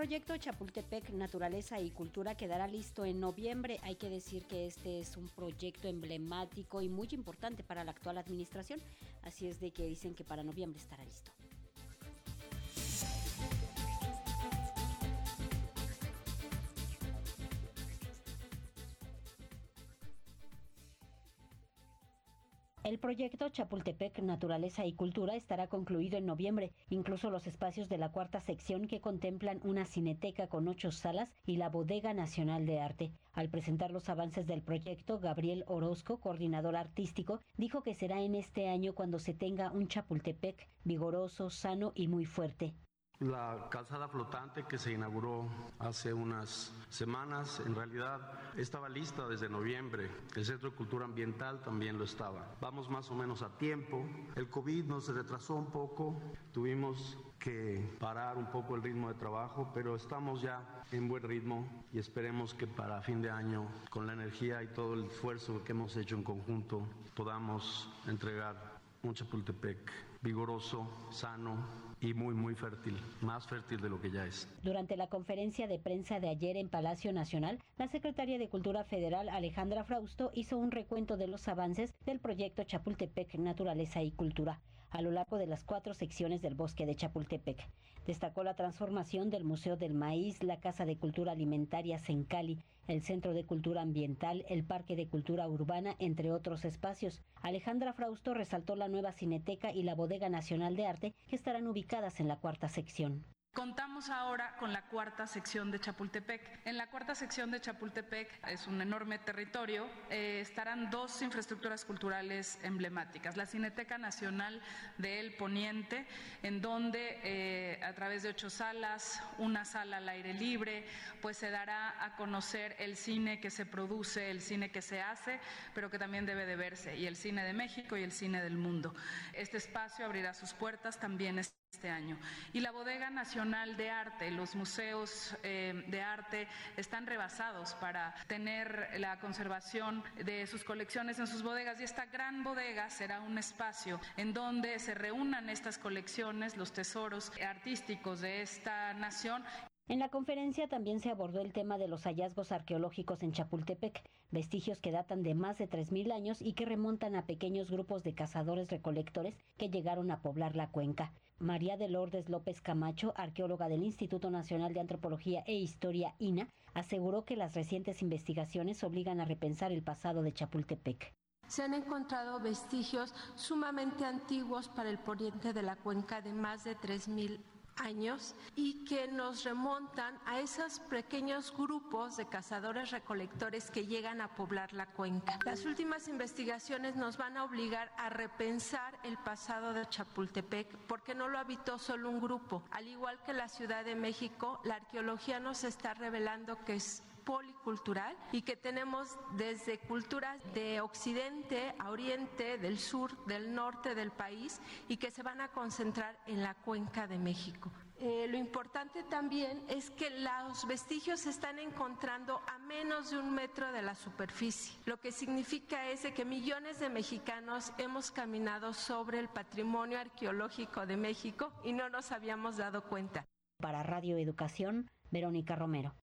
Proyecto Chapultepec Naturaleza y Cultura quedará listo en noviembre. Hay que decir que este es un proyecto emblemático y muy importante para la actual administración, así es de que dicen que para noviembre estará listo. El proyecto Chapultepec Naturaleza y Cultura estará concluido en noviembre. Incluso los espacios de la cuarta sección que contemplan una cineteca con ocho salas y la Bodega Nacional de Arte. Al presentar los avances del proyecto, Gabriel Orozco, coordinador artístico, dijo que será en este año cuando se tenga un Chapultepec vigoroso, sano y muy fuerte. La calzada flotante que se inauguró hace unas semanas, en realidad estaba lista desde noviembre. El Centro de Cultura Ambiental también lo estaba. Vamos más o menos a tiempo. El COVID nos retrasó un poco. Tuvimos que parar un poco el ritmo de trabajo, pero estamos ya en buen ritmo y esperemos que para fin de año, con la energía y todo el esfuerzo que hemos hecho en conjunto, podamos entregar un Chapultepec vigoroso, sano y muy, muy fértil, más fértil de lo que ya es. Durante la conferencia de prensa de ayer en Palacio Nacional, la secretaria de Cultura Federal, Alejandra Frausto, hizo un recuento de los avances del proyecto Chapultepec Naturaleza y Cultura a lo largo de las cuatro secciones del bosque de Chapultepec. Destacó la transformación del Museo del Maíz, la Casa de Cultura Alimentaria Sencali, el Centro de Cultura Ambiental, el Parque de Cultura Urbana, entre otros espacios. Alejandra Frausto resaltó la nueva cineteca y la bodega nacional de arte que estarán ubicadas en la cuarta sección. Contamos ahora con la cuarta sección de Chapultepec. En la cuarta sección de Chapultepec es un enorme territorio. Eh, estarán dos infraestructuras culturales emblemáticas. La Cineteca Nacional del Poniente, en donde eh, a través de ocho salas, una sala al aire libre, pues se dará a conocer el cine que se produce, el cine que se hace, pero que también debe de verse, y el cine de México y el cine del mundo. Este espacio abrirá sus puertas también este año. Y la Bodega Nacional de Arte, los museos eh, de arte están rebasados para tener la conservación de sus colecciones en sus bodegas y esta gran bodega será un espacio en donde se reúnan estas colecciones, los tesoros artísticos de esta nación en la conferencia también se abordó el tema de los hallazgos arqueológicos en Chapultepec, vestigios que datan de más de 3.000 años y que remontan a pequeños grupos de cazadores recolectores que llegaron a poblar la cuenca. María de Lourdes López Camacho, arqueóloga del Instituto Nacional de Antropología e Historia INA, aseguró que las recientes investigaciones obligan a repensar el pasado de Chapultepec. Se han encontrado vestigios sumamente antiguos para el poniente de la cuenca de más de 3.000 años y que nos remontan a esos pequeños grupos de cazadores recolectores que llegan a poblar la cuenca. Las últimas investigaciones nos van a obligar a repensar el pasado de Chapultepec porque no lo habitó solo un grupo. Al igual que la Ciudad de México, la arqueología nos está revelando que es policultural y que tenemos desde culturas de occidente a oriente, del sur, del norte del país y que se van a concentrar en la cuenca de México. Eh, lo importante también es que los vestigios se están encontrando a menos de un metro de la superficie, lo que significa es que millones de mexicanos hemos caminado sobre el patrimonio arqueológico de México y no nos habíamos dado cuenta. Para Radio Educación, Verónica Romero.